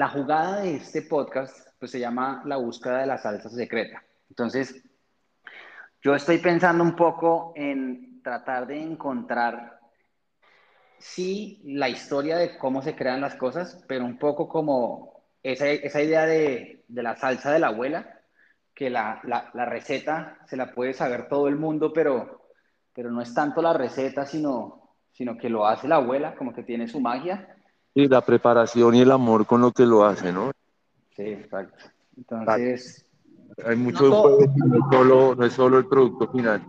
la jugada de este podcast pues se llama la búsqueda de la salsa secreta. Entonces, yo estoy pensando un poco en tratar de encontrar, sí, la historia de cómo se crean las cosas, pero un poco como esa, esa idea de, de, la salsa de la abuela, que la, la, la, receta se la puede saber todo el mundo, pero, pero no es tanto la receta, sino, sino que lo hace la abuela, como que tiene su magia. Y la preparación y el amor con lo que lo hace, ¿no? Sí, exacto. Entonces... Hay mucho no, no, es solo, no es solo el producto final.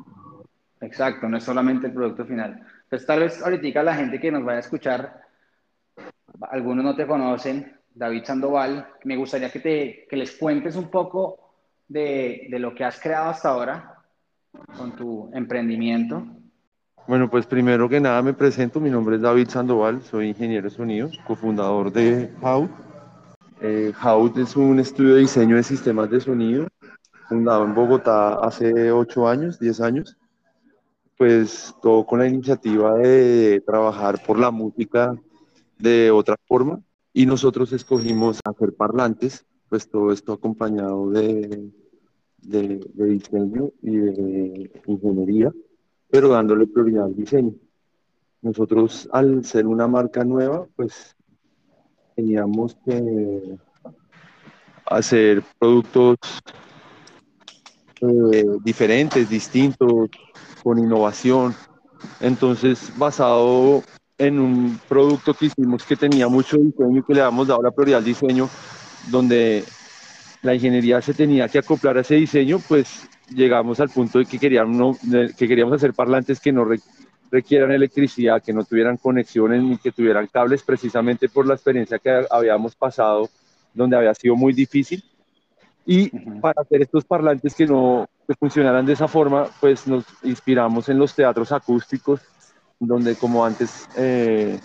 Exacto, no es solamente el producto final. Pues tal vez ahorita la gente que nos vaya a escuchar, algunos no te conocen, David Sandoval, me gustaría que, te, que les cuentes un poco de, de lo que has creado hasta ahora con tu emprendimiento. Bueno, pues primero que nada me presento, mi nombre es David Sandoval, soy ingeniero de sonido, cofundador de How. Eh, How es un estudio de diseño de sistemas de sonido, fundado en Bogotá hace 8 años, 10 años. Pues todo con la iniciativa de trabajar por la música de otra forma y nosotros escogimos hacer parlantes, pues todo esto acompañado de, de, de diseño y de ingeniería pero dándole prioridad al diseño. Nosotros, al ser una marca nueva, pues teníamos que hacer productos eh, diferentes, distintos, con innovación. Entonces, basado en un producto que hicimos que tenía mucho diseño y que le damos dado la prioridad al diseño, donde la ingeniería se tenía que acoplar a ese diseño, pues llegamos al punto de que queríamos, que queríamos hacer parlantes que no requieran electricidad, que no tuvieran conexiones ni que tuvieran cables, precisamente por la experiencia que habíamos pasado, donde había sido muy difícil. Y para hacer estos parlantes que no que funcionaran de esa forma, pues nos inspiramos en los teatros acústicos, donde como antes eh,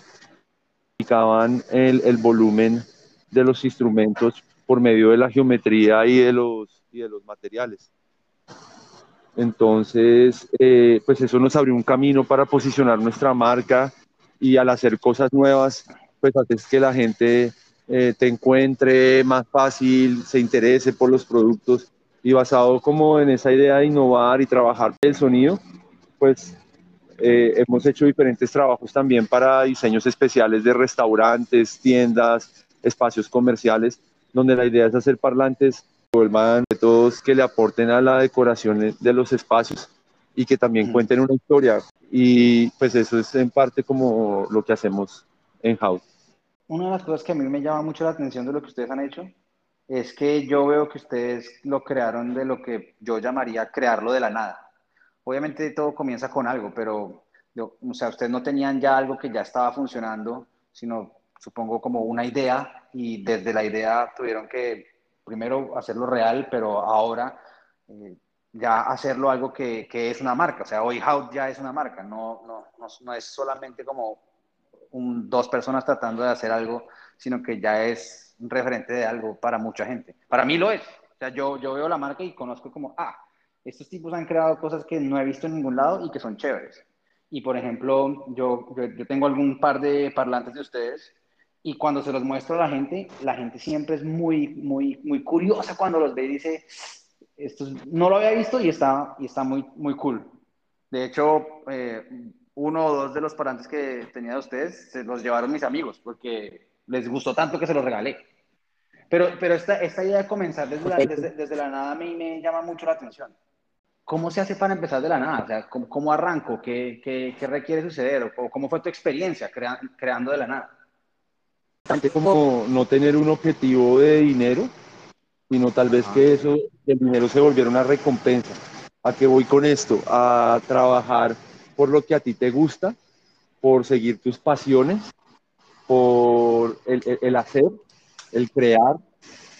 indicaban el, el volumen de los instrumentos por medio de la geometría y de los, y de los materiales. Entonces, eh, pues eso nos abrió un camino para posicionar nuestra marca y al hacer cosas nuevas, pues haces que la gente eh, te encuentre más fácil, se interese por los productos. Y basado como en esa idea de innovar y trabajar el sonido, pues eh, hemos hecho diferentes trabajos también para diseños especiales de restaurantes, tiendas, espacios comerciales, donde la idea es hacer parlantes vuelvan todos que le aporten a la decoración de los espacios y que también cuenten una historia. Y pues eso es en parte como lo que hacemos en House. Una de las cosas que a mí me llama mucho la atención de lo que ustedes han hecho es que yo veo que ustedes lo crearon de lo que yo llamaría crearlo de la nada. Obviamente todo comienza con algo, pero o sea, ustedes no tenían ya algo que ya estaba funcionando, sino supongo como una idea y desde la idea tuvieron que primero hacerlo real, pero ahora eh, ya hacerlo algo que, que, es una marca. O sea, hoy How ya es una marca, no, no, no, no es solamente como un, dos personas tratando de hacer algo, sino que ya es un referente de algo para mucha gente. Para mí lo es. O sea, yo, yo veo la marca y conozco como, ah, estos tipos han creado cosas que no he visto en ningún lado y que son chéveres. Y por ejemplo, yo, yo, yo tengo algún par de parlantes de ustedes y cuando se los muestro a la gente, la gente siempre es muy, muy, muy curiosa cuando los ve y dice, esto no lo había visto y está, y está muy, muy cool. De hecho, eh, uno o dos de los parantes que tenía de ustedes se los llevaron mis amigos porque les gustó tanto que se los regalé. Pero, pero esta, esta idea de comenzar desde la, desde, desde la nada a mí me llama mucho la atención. ¿Cómo se hace para empezar de la nada? O sea, ¿cómo, cómo arranco? ¿Qué, ¿Qué, qué, requiere suceder? ¿O cómo fue tu experiencia crea, creando de la nada? Como no tener un objetivo de dinero, sino tal vez que eso, el dinero se volviera una recompensa. ¿A qué voy con esto? A trabajar por lo que a ti te gusta, por seguir tus pasiones, por el, el, el hacer, el crear,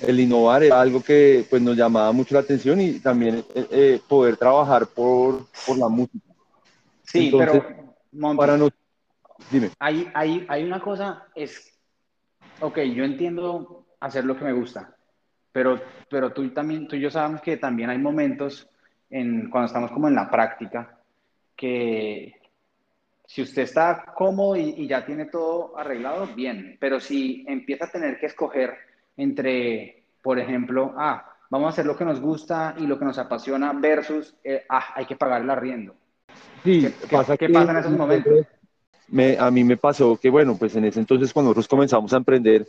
el innovar, era algo que pues, nos llamaba mucho la atención y también eh, eh, poder trabajar por, por, la música. Sí, Entonces, pero Monty, para no, dime. Hay, hay, hay una cosa, es ok, yo entiendo hacer lo que me gusta, pero, pero tú, también, tú y yo sabemos que también hay momentos en, cuando estamos como en la práctica que si usted está cómodo y, y, ya tiene todo arreglado, bien, pero si empieza a tener que escoger entre, por ejemplo, ah, vamos a hacer lo que nos gusta y lo que nos apasiona versus, eh, ah, hay que pagar el arriendo. Sí, ¿Qué, pasa, ¿qué pasa en esos momentos? Me, a mí me pasó que, bueno, pues en ese entonces cuando nosotros comenzamos a emprender,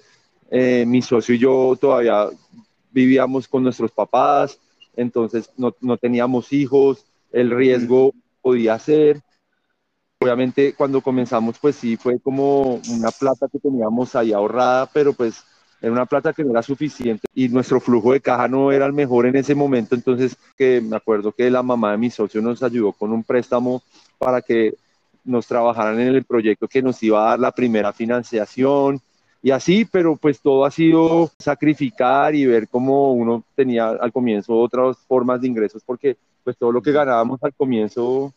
eh, mi socio y yo todavía vivíamos con nuestros papás, entonces no, no teníamos hijos, el riesgo podía ser. Obviamente cuando comenzamos, pues sí, fue como una plata que teníamos ahí ahorrada, pero pues era una plata que no era suficiente y nuestro flujo de caja no era el mejor en ese momento, entonces que me acuerdo que la mamá de mi socio nos ayudó con un préstamo para que nos trabajaran en el proyecto que nos iba a dar la primera financiación y así, pero pues todo ha sido sacrificar y ver cómo uno tenía al comienzo otras formas de ingresos, porque pues todo lo que ganábamos al comienzo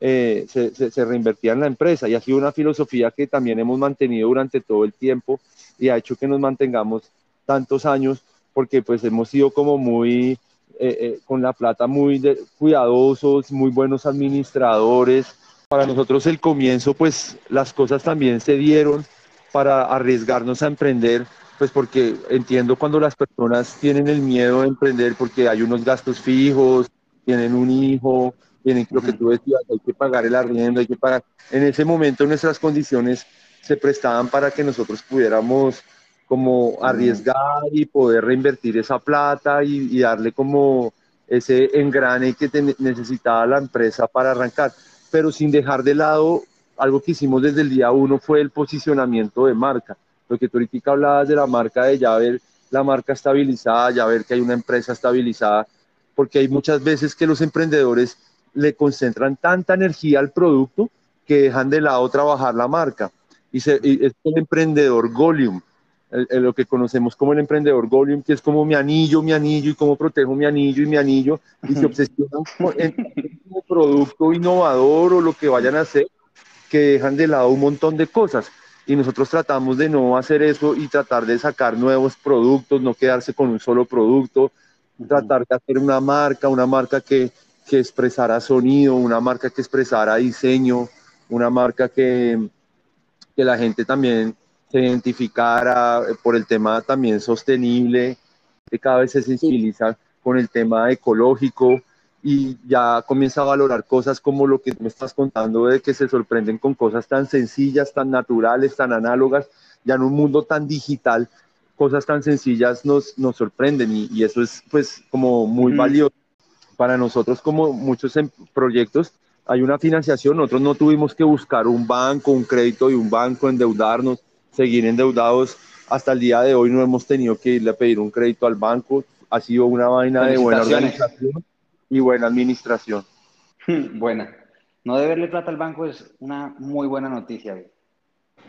eh, se, se, reinvertía en la empresa y ha sido una filosofía que también hemos mantenido durante todo el tiempo y ha hecho que nos mantengamos tantos años porque pues hemos sido como muy eh, eh, con la plata muy cuidadosos, muy buenos administradores. Para nosotros el comienzo pues las cosas también se dieron para arriesgarnos a emprender, pues porque entiendo cuando las personas tienen el miedo de emprender porque hay unos gastos fijos, tienen un hijo, tienen lo que tú decías, hay que pagar el arriendo, hay que pagar. En ese momento nuestras condiciones se prestaban para que nosotros pudiéramos como arriesgar y poder reinvertir esa plata y, darle como ese engrane que necesitaba la empresa para arrancar, pero sin dejar de lado algo que hicimos desde el día uno fue el posicionamiento de marca. Lo que tú ahorita hablabas de la marca, de ya ver la marca estabilizada, ya ver que hay una empresa estabilizada, porque hay muchas veces que los emprendedores le concentran tanta energía al producto que dejan de lado trabajar la marca. Y, es el emprendedor Golium, lo que conocemos como el emprendedor Golium, que es como mi anillo, mi anillo, y cómo protejo mi anillo y mi anillo, y se obsesionan con el producto innovador o lo que vayan a hacer, que dejan de lado un montón de cosas. Y nosotros tratamos de no hacer eso y tratar de sacar nuevos productos, no quedarse con un solo producto, tratar de hacer una marca, una marca que, que expresara sonido, una marca que expresara diseño, una marca que, que la gente también se identificara por el tema también sostenible, que cada vez se sensibiliza con el tema ecológico y ya comienza a valorar cosas como lo que me estás contando de que se sorprenden con cosas tan sencillas, tan naturales, tan análogas, ya en un mundo tan digital, cosas tan sencillas nos, nos sorprenden y, eso es pues como muy valioso para nosotros como muchos em, proyectos. Hay una financiación, nosotros no tuvimos que buscar un banco, un crédito y un banco, endeudarnos, seguir endeudados. Hasta el día de hoy no hemos tenido que irle a pedir un crédito al banco. Ha sido una vaina de buena organización y buena administración. Buena. No deberle plata al banco es una muy buena noticia.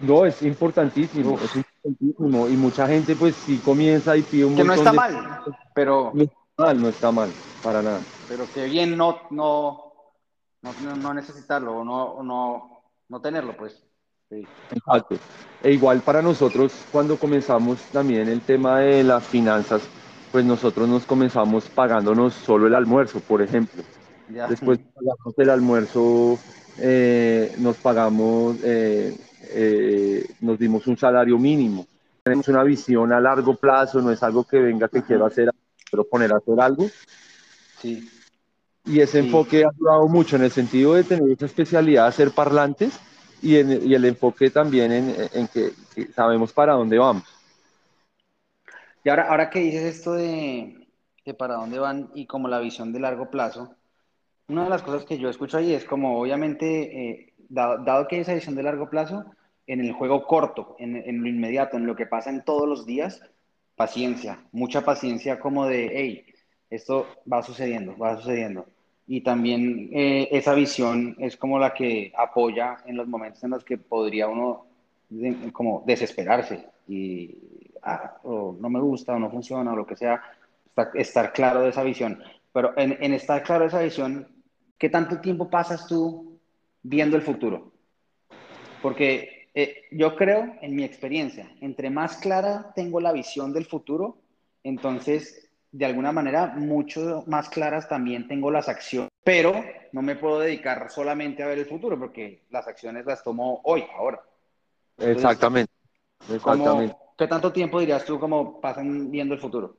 No, es importantísimo, es importantísimo. Y mucha gente pues sí comienza y pide un Que no está mal, pero... No está mal, no está mal, para nada. Pero que bien no, no, no, no necesitarlo o no, no, no tenerlo, pues. Sí. Exacto. E igual para nosotros, cuando comenzamos también el tema de las finanzas, pues nosotros nos comenzamos pagándonos solo el almuerzo, por ejemplo. Después pagamos el almuerzo, eh, nos pagamos, eh, eh, nos dimos un salario mínimo. Tenemos una visión a largo plazo, no es algo que venga que quiero hacer, pero poner a hacer algo. Sí. Y ese enfoque ha ayudado mucho en el sentido de tener esa especialidad, ser parlantes, y, en, y el enfoque también en, que sabemos para dónde vamos. Y ahora, ahora que dices esto de, para dónde van y como la visión de largo plazo, una de las cosas que yo escucho ahí es como obviamente, eh, dado, que hay esa visión de largo plazo, en el juego corto, en, en, lo inmediato, en lo que pasa en todos los días, paciencia, mucha paciencia como de, hey, esto va sucediendo, va sucediendo. Y también eh, esa visión es como la que apoya en los momentos en los que podría uno como desesperarse y Ah, no me gusta, o no funciona, o lo que sea, estar, claro de esa visión. Pero en, en estar claro de esa visión, ¿qué tanto tiempo pasas tú viendo el futuro? Porque eh, yo creo, en mi experiencia, entre más clara tengo la visión del futuro, entonces, de alguna manera, mucho más claras también tengo las acciones. Pero no me puedo dedicar solamente a ver el futuro, porque las acciones las tomo hoy, ahora. Exactamente. Exactamente. ¿qué tanto tiempo dirías tú como pasan viendo el futuro?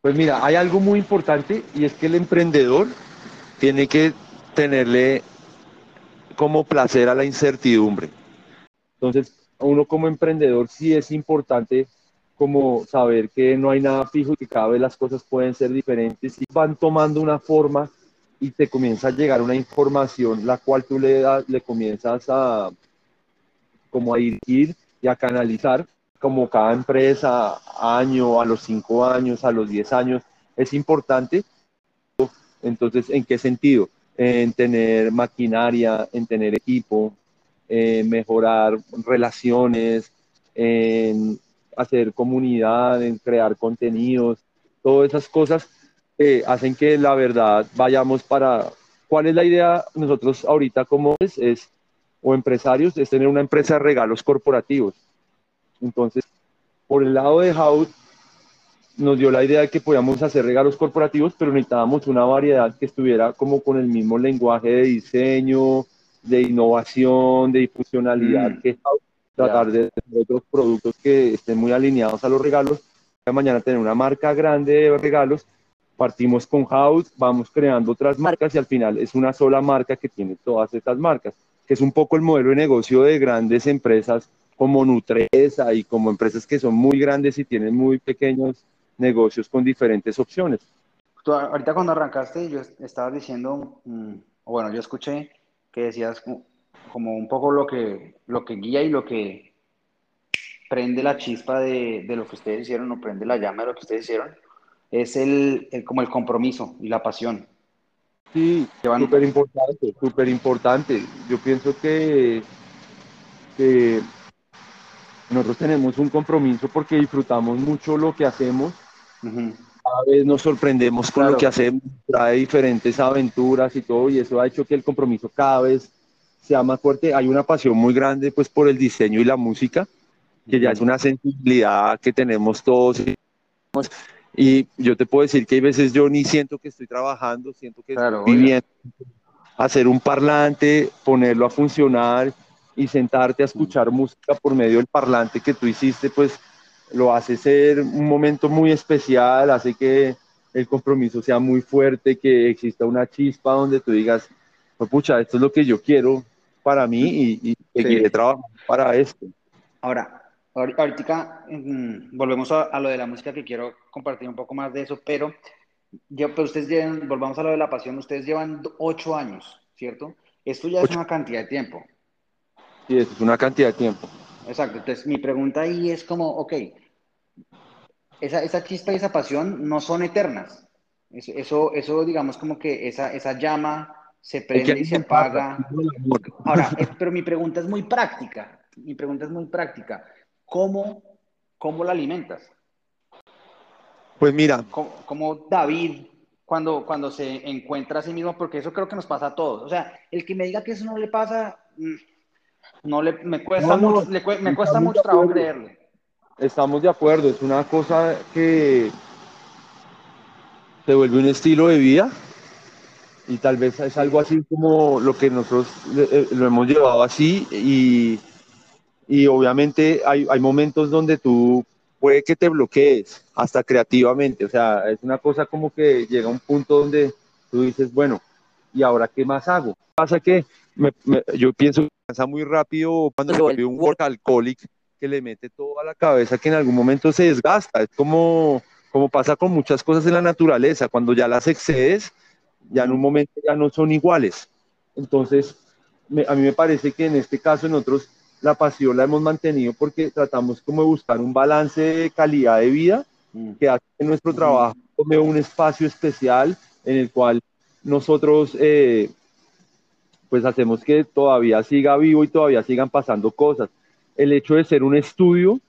Pues mira, hay algo muy importante y es que el emprendedor tiene que tenerle como placer a la incertidumbre. Entonces, uno como emprendedor sí es importante como saber que no hay nada fijo y que cada vez las cosas pueden ser diferentes y van tomando una forma y te comienza a llegar una información la cual tú le, das, le comienzas a como a ir y a canalizar como cada empresa año, a los cinco años, a los diez años, es importante. Entonces, ¿en qué sentido? En tener maquinaria, en tener equipo, en mejorar relaciones, en hacer comunidad, en crear contenidos, todas esas cosas hacen que la verdad vayamos para... ¿Cuál es la idea nosotros ahorita como es, es o empresarios? Es tener una empresa de regalos corporativos. Entonces, por el lado de House, nos dio la idea de que podíamos hacer regalos corporativos, pero necesitábamos una variedad que estuviera como con el mismo lenguaje de diseño, de innovación, de funcionalidad mm. que House, tratar de tener otros productos que estén muy alineados a los regalos. Mañana tener una marca grande de regalos partimos con House, vamos creando otras marcas y al final es una sola marca que tiene todas estas marcas, que es un poco el modelo de negocio de grandes empresas como Nutresa y como empresas que son muy grandes y tienen muy pequeños negocios con diferentes opciones. ahorita cuando arrancaste, yo estaba diciendo, mm, bueno, yo escuché que decías como un poco lo que, lo que guía y lo que prende la chispa de, de lo que ustedes hicieron o prende la llama de lo que ustedes hicieron es el, como el compromiso y la pasión. Sí, súper importante, súper importante. Yo pienso que, que, nosotros tenemos un compromiso porque disfrutamos mucho lo que hacemos. Cada vez nos sorprendemos con lo que hacemos, trae diferentes aventuras y todo, y eso ha hecho que el compromiso cada vez sea más fuerte. Hay una pasión muy grande pues por el diseño y la música, que ya es una sensibilidad que tenemos todos. Y yo te puedo decir que hay veces yo ni siento que estoy trabajando, siento que estoy viviendo. Hacer un parlante, ponerlo a funcionar y sentarte a escuchar música por medio del parlante que tú hiciste, pues lo hace ser un momento muy especial, hace que el compromiso sea muy fuerte, que exista una chispa donde tú digas, pues pucha, esto es lo que yo quiero para mí y, y seguiré trabajando para esto. Ahora, Ahorita mm, volvemos a, lo de la música que quiero compartir un poco más de eso, pero, yo, pero ustedes llevan, volvamos a lo de la pasión, ustedes llevan ocho años, ¿cierto? Esto ya es una cantidad de tiempo. Sí, es una cantidad de tiempo. Exacto, entonces mi pregunta ahí es como, ok, esa, esa chispa y esa pasión no son eternas. Eso, eso, digamos como que esa, esa llama se prende y se apaga. Ahora, pero mi pregunta es muy práctica. Mi pregunta es muy práctica. ¿cómo, cómo la alimentas? Pues mira. Como, David cuando, cuando se encuentra a sí mismo, porque eso creo que nos pasa a todos. O sea, el que me diga que eso no le pasa, mm, no le, me cuesta mucho, me cuesta mucho trabajo creerle. Estamos de acuerdo, es una cosa que se vuelve un estilo de vida y tal vez es algo así como lo que nosotros eh, lo hemos llevado así y y obviamente hay, hay momentos donde tú puede que te bloquees hasta creativamente, o sea, es una cosa como que llega un punto donde tú dices, bueno, ¿y ahora qué más hago? Pasa que yo pienso que pasa muy rápido cuando se vuelve un workaholic que le mete todo a la cabeza que en algún momento se desgasta, es como, como pasa con muchas cosas en la naturaleza, cuando ya las excedes, ya en un momento ya no son iguales. Entonces, a mí me parece que en este caso, en otros, la pasión la hemos mantenido porque tratamos como de buscar un balance de calidad de vida mm. que hace que nuestro mm. trabajo tome un espacio especial en el cual nosotros eh, pues hacemos que todavía siga vivo y todavía sigan pasando cosas. El hecho de ser un estudio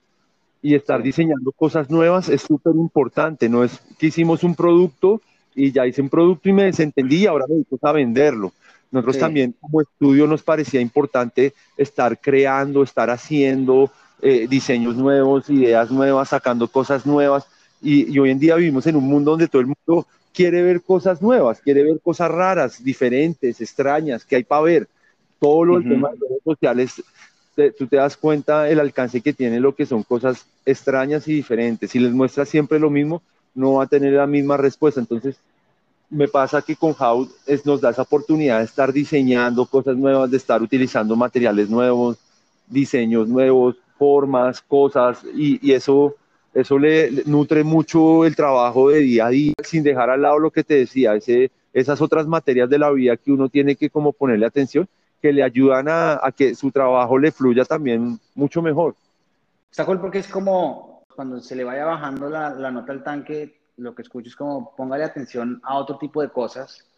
y estar diseñando cosas nuevas es súper importante, no es que hicimos un producto y ya hice un producto y me desentendí y ahora me dedico a venderlo. Nosotros también como estudio nos parecía importante estar creando, estar haciendo eh, diseños nuevos, ideas nuevas, sacando cosas nuevas. Y, hoy en día vivimos en un mundo donde todo el mundo quiere ver cosas nuevas, quiere ver cosas raras, diferentes, extrañas, que hay para ver. Todo lo tema de redes sociales tú te das cuenta el alcance que tiene lo que son cosas extrañas y diferentes. Si les muestras siempre lo mismo, no va a tener la misma respuesta. Entonces, me pasa que con How es, nos da esa oportunidad de estar diseñando cosas nuevas, de estar utilizando materiales nuevos, diseños nuevos, formas, cosas, y, eso, eso le, nutre mucho el trabajo de día a día, sin dejar al lado lo que te decía, esas otras materias de la vida que uno tiene que como ponerle atención, que le ayudan a, a que su trabajo le fluya también mucho mejor. Está cool porque es como cuando se le vaya bajando la, la nota al tanque, lo que escucho es como póngale atención a otro tipo de cosas,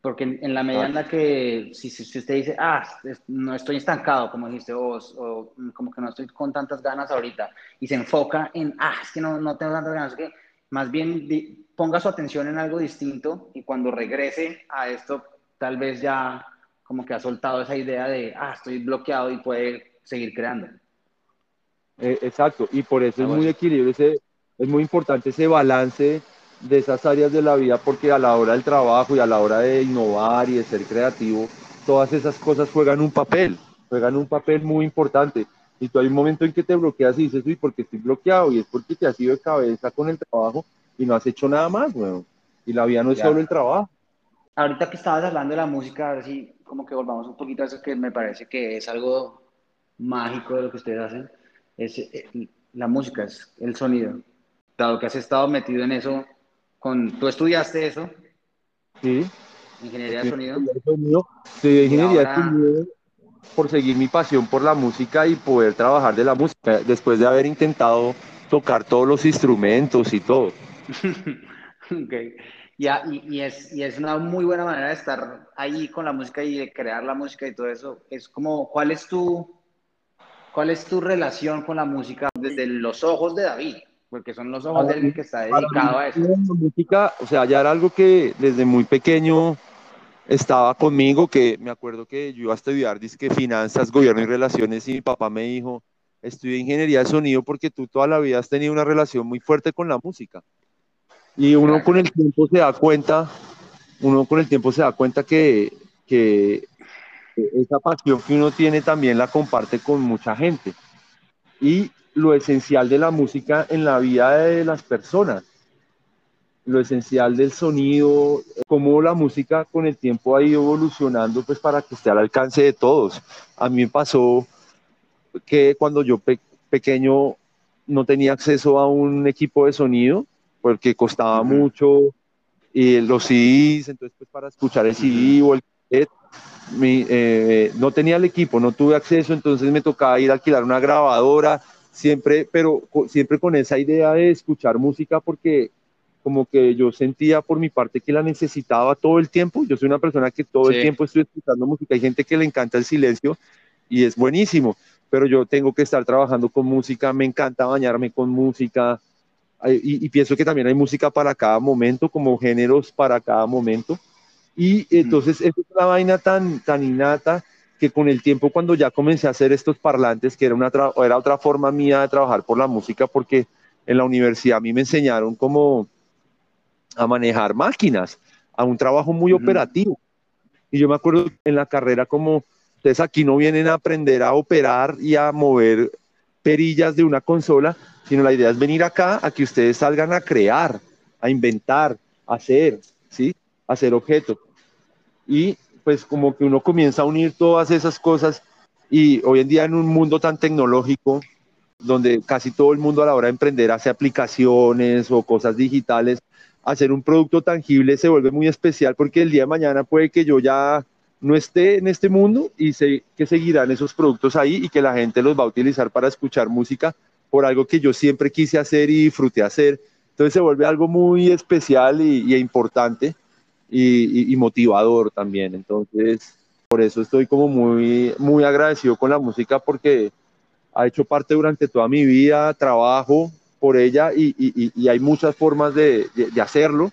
porque en, la medida en la que si, si, usted dice, ah, no estoy estancado, como dijiste vos, o como que no estoy con tantas ganas ahorita, y se enfoca en, ah, es que no, no tengo tantas ganas, que más bien ponga su atención en algo distinto y cuando regrese a esto, tal vez ya como que ha soltado esa idea de, ah, estoy bloqueado y puede seguir creando. Eh, exacto, y por eso ah, es muy equilibrio ese es muy importante ese balance de esas áreas de la vida porque a la hora del trabajo y a la hora de innovar y de ser creativo, todas esas cosas juegan un papel, juegan un papel muy importante. Y tú hay un momento en que te bloqueas y dices, uy, porque estoy bloqueado? Y es porque te has ido de cabeza con el trabajo y no has hecho nada más, bueno. Y la vida no es solo el trabajo. Ahorita que estabas hablando de la música, a ver si como que volvamos un poquito a eso que me parece que es algo mágico de lo que ustedes hacen. Es, eh, la música, es el sonido dado que has estado metido en eso, con, ¿tú estudiaste eso? Sí. Ingeniería de sonido. Sí, ingeniería de sonido por seguir mi pasión por la música y poder trabajar de la música, después de haber intentado tocar todos los instrumentos y todo. ok. Ya, y, y, es, y es una muy buena manera de estar ahí con la música y de crear la música y todo eso. Es como, ¿cuál es tu, cuál es tu relación con la música desde los ojos de David? porque son los ojos de alguien que está dedicado a eso. música, o sea, ya era algo que desde muy pequeño estaba conmigo, que me acuerdo que yo iba a estudiar disque finanzas, gobierno y relaciones y mi papá me dijo, estudié ingeniería de sonido porque tú toda la vida has tenido una relación muy fuerte con la música. Y uno con el tiempo se da cuenta, uno con el tiempo se da cuenta que, que esa pasión que uno tiene también la comparte con mucha gente. Y lo esencial de la música en la vida de las personas, lo esencial del sonido, cómo la música con el tiempo ha ido evolucionando pues para que esté al alcance de todos. A mí me pasó que cuando yo pequeño no tenía acceso a un equipo de sonido porque costaba mucho y los CDs, entonces pues para escuchar el CD o el eh, no tenía el equipo, no tuve acceso, entonces me tocaba ir a alquilar una grabadora, siempre, pero siempre con esa idea de escuchar música porque como que yo sentía por mi parte que la necesitaba todo el tiempo. Yo soy una persona que todo el tiempo estoy escuchando música. Hay gente que le encanta el silencio y es buenísimo, pero yo tengo que estar trabajando con música, me encanta bañarme con música y, pienso que también hay música para cada momento, como géneros para cada momento. Y entonces es una vaina tan, tan innata que con el tiempo cuando ya comencé a hacer estos parlantes, que era, una era otra forma mía de trabajar por la música, porque en la universidad a mí me enseñaron cómo a manejar máquinas, a un trabajo muy operativo. Y yo me acuerdo en la carrera como ustedes aquí no vienen a aprender a operar y a mover perillas de una consola, sino la idea es venir acá a que ustedes salgan a crear, a inventar, a hacer, ¿sí? A hacer objetos. Y pues como que uno comienza a unir todas esas cosas y hoy en día en un mundo tan tecnológico, donde casi todo el mundo a la hora de emprender hace aplicaciones o cosas digitales, hacer un producto tangible se vuelve muy especial porque el día de mañana puede que yo ya no esté en este mundo y sé que seguirán esos productos ahí y que la gente los va a utilizar para escuchar música por algo que yo siempre quise hacer y disfruté hacer. Entonces se vuelve algo muy especial y, y importante y, motivador también. Entonces, por eso estoy como muy, muy agradecido con la música porque ha hecho parte durante toda mi vida, trabajo por ella y, y hay muchas formas de, de, hacerlo.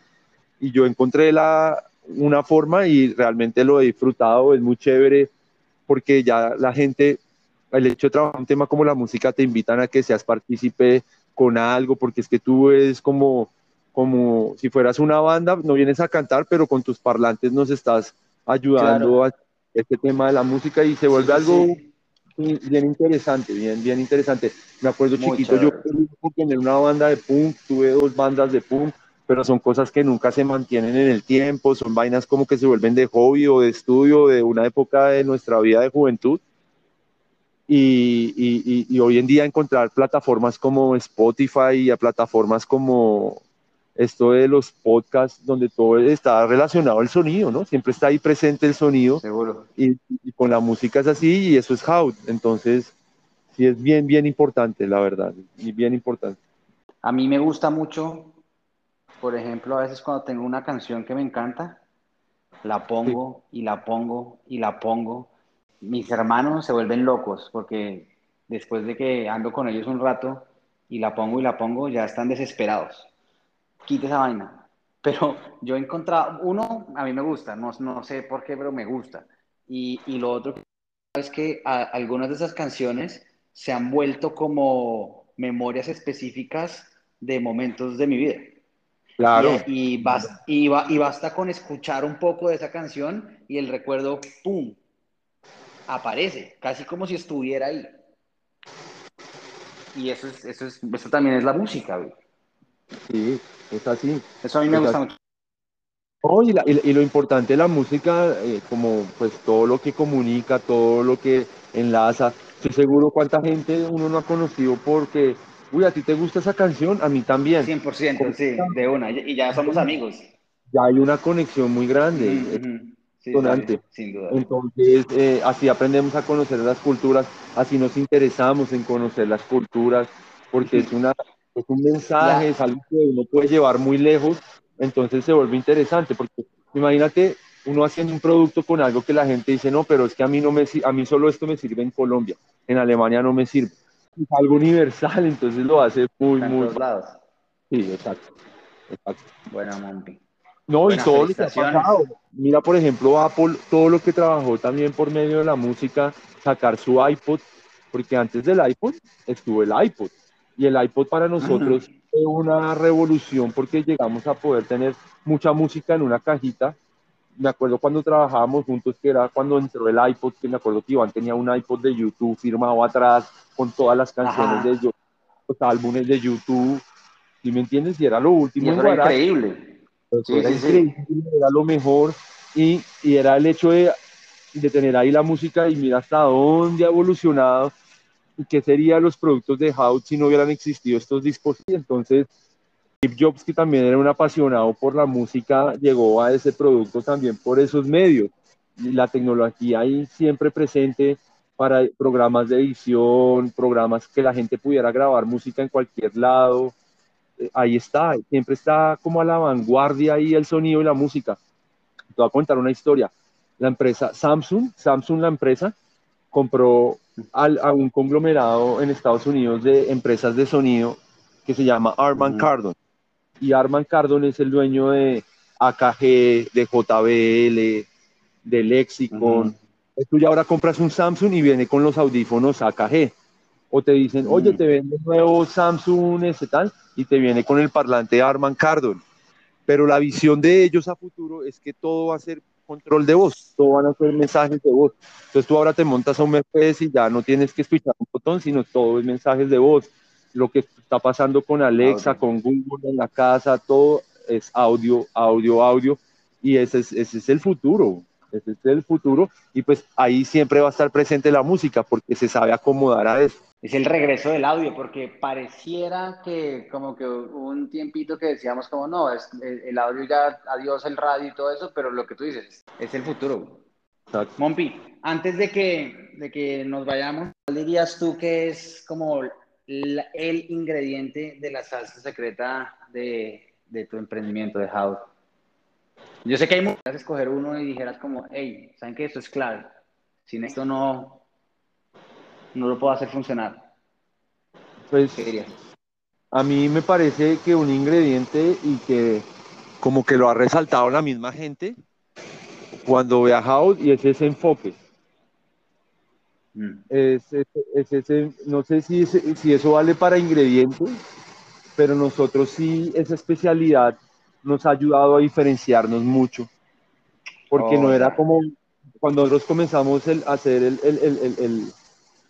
Y yo encontré la, una forma y realmente lo he disfrutado, es muy chévere porque ya la gente, el hecho de trabajar un tema como la música te invitan a que seas partícipe con algo, porque es que tú eres como como si fueras una banda, no vienes a cantar, pero con tus parlantes nos estás ayudando a este tema de la música y se vuelve algo bien interesante, bien, bien interesante. Me acuerdo chiquito, yo por tener una banda de punk, tuve dos bandas de punk, pero son cosas que nunca se mantienen en el tiempo, son vainas como que se vuelven de hobby o de estudio de una época de nuestra vida de juventud. Y, y, y, hoy en día encontrar plataformas como Spotify y a plataformas como esto de los podcasts donde todo está relacionado al sonido, ¿no? Siempre está ahí presente el sonido. Seguro. Y, con la música es así y eso es how. Entonces, sí es bien, bien importante, la verdad. Y bien importante. A mí me gusta mucho por ejemplo, a veces cuando tengo una canción que me encanta, la pongo y la pongo y la pongo. Mis hermanos se vuelven locos porque después de que ando con ellos un rato y la pongo y la pongo, ya están desesperados. Quite esa vaina. Pero yo he encontrado, uno, a mí me gusta, no, no sé por qué, pero me gusta. Y, y lo otro es que algunas de esas canciones se han vuelto como memorias específicas de momentos de mi vida. Claro. Y, basta, y, basta con escuchar un poco de esa canción y el recuerdo, ¡pum!, aparece, casi como si estuviera ahí. Y eso, es, eso, es, eso también es la música, güey. Sí, es así. Eso a mí me gusta mucho. y, lo importante de la música, eh, como pues todo lo que comunica, todo lo que enlaza, estoy seguro cuánta gente uno no ha conocido porque uy, ¿a ti te gusta esa canción? A mí también. 100%, sí, de una, y ya somos amigos. Ya hay una conexión muy grande. Sí, sin duda. Entonces, eh, así aprendemos a conocer las culturas, así nos interesamos en conocer las culturas, porque es, una, es un mensaje, es algo que uno puede llevar muy lejos, entonces se vuelve interesante, porque imagínate uno haciendo un producto con algo que la gente dice, no, pero es que a mí, no me, a mí solo esto me sirve en Colombia, en Alemania no me sirve es algo universal, entonces lo hace muy, en muy. Lados. Sí, exacto. exacto. Buena, Monty. No, y todo lo que ha pasado. Mira, por ejemplo, Apple, todo lo que trabajó también por medio de la música, sacar su iPod, porque antes del iPod estuvo el iPod. Y el iPod para nosotros fue una revolución porque llegamos a poder tener mucha música en una cajita me acuerdo cuando trabajábamos juntos, que era cuando entró el iPod, que me acuerdo que Iván tenía un iPod de YouTube firmado atrás con todas las canciones de de los álbumes de YouTube, ¿sí me entiendes? Y era lo último. era increíble. era increíble, era lo mejor. Y, y, era el hecho de, de tener ahí la música y mira hasta dónde ha evolucionado y qué serían los productos de House si no hubieran existido estos dispositivos. Entonces, Steve Jobs, que también era un apasionado por la música, llegó a ese producto también por esos medios. Y la tecnología ahí siempre presente para programas de edición, programas que la gente pudiera grabar música en cualquier lado. Eh, ahí está, siempre está como a la vanguardia ahí el sonido y la música. Te voy a contar una historia. La empresa Samsung, Samsung la empresa, compró a un conglomerado en Estados Unidos de empresas de sonido que se llama Arman Cardon y Arman Cardon es el dueño de AKG, de JBL, de Lexicon. Tú ya ahora compras un Samsung y viene con los audífonos AKG. O te dicen, oye, te vende nuevo Samsung, ese tal, y te viene con el parlante Arman Cardon. Pero la visión de ellos a futuro es que todo va a ser control de voz, todo van a ser mensajes de voz. Entonces tú ahora te montas a un MPS y ya no tienes que escuchar un botón, sino todo es mensajes de voz. Lo que está pasando con Alexa, con Google en la casa, todo es audio, audio, audio, y ese es, ese es el futuro, es el futuro, y pues ahí siempre va a estar presente la música, porque se sabe acomodar a eso. Es el regreso del audio, porque pareciera que como que hubo un tiempito que decíamos como no, es el audio ya, adiós el radio y todo eso, pero lo que tú dices, es el futuro. Exacto. Mompi, antes de que, de que nos vayamos, ¿cuál dirías tú que es como el ingrediente de la salsa secreta de, tu emprendimiento de House? Yo sé que hay muchas escoger uno y dijeras como, hey, ¿saben que esto es clave? Sin esto no, no lo puedo hacer funcionar. Pues, a mí me parece que un ingrediente y que como que lo ha resaltado la misma gente cuando ve a House y es ese enfoque Mm. Es, ese, no sé si, si eso vale para ingredientes, pero nosotros sí, esa especialidad nos ha ayudado a diferenciarnos mucho, porque no era como cuando nosotros comenzamos a hacer el, el, el,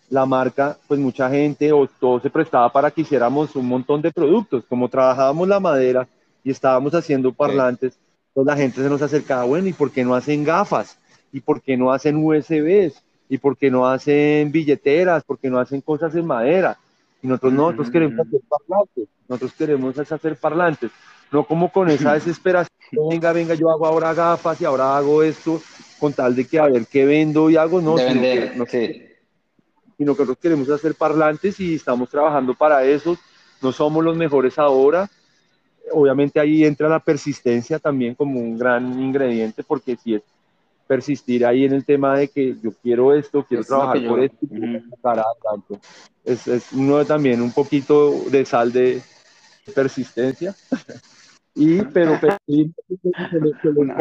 la marca, pues mucha gente o todo se prestaba para que hiciéramos un montón de productos. Como trabajábamos la madera y estábamos haciendo parlantes, pues la gente se nos acercaba, bueno, ¿y por qué no hacen gafas? ¿Y por qué no hacen USBs? ¿Y por qué no hacen billeteras? ¿Por qué no hacen cosas en madera? Y nosotros, no, nosotros queremos hacer parlantes, nosotros queremos hacer parlantes, no como con esa desesperación, venga, venga, yo hago ahora gafas y ahora hago esto, con tal de que a ver qué vendo y hago, no, de sino, vender, que, no, sí. sino que nosotros queremos hacer parlantes y estamos trabajando para eso, no somos los mejores ahora, obviamente ahí entra la persistencia también como un gran ingrediente, porque si es persistir ahí en el tema de que yo quiero esto, quiero Es trabajar yo- por esto, Ujú. quiero sacar adelante. Es, es uno también un poquito de sal de persistencia. Y, pero, pero que le- que le Una-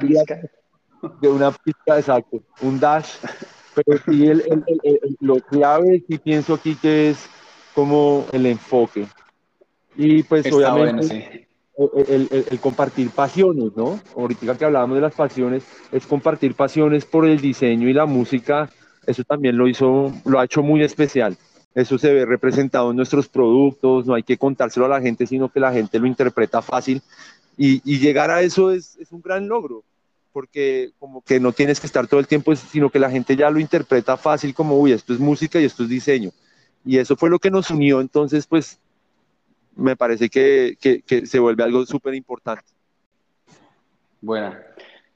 pizca. de una pizca, exacto, un dash. Pero sí, el, el- el- lo clave sí pienso aquí que es como el enfoque. Y pues Está obviamente bueno, sí. el, el- el compartir pasiones, ¿no? Ahorita que hablábamos de las pasiones, es compartir pasiones por el diseño y la música, eso también lo hizo, lo ha hecho muy especial. Eso se ve representado en nuestros productos, no hay que contárselo a la gente, sino que la gente lo interpreta fácil. Y, y llegar a eso es, es un gran logro, porque como que no tienes que estar todo el tiempo, sino que la gente ya lo interpreta fácil como, uy, esto es música y esto es diseño. Y eso fue lo que nos unió, entonces, pues, me parece que, que, que se vuelve algo súper importante. Buena.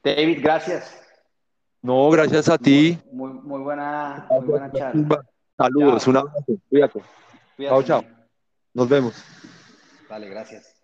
David, gracias. No, gracias a ti. Muy, muy buena, muy buena charla. Saludos, Chao. un abrazo. Cuídate. Cuídate. chao. Nos vemos. Vale, gracias.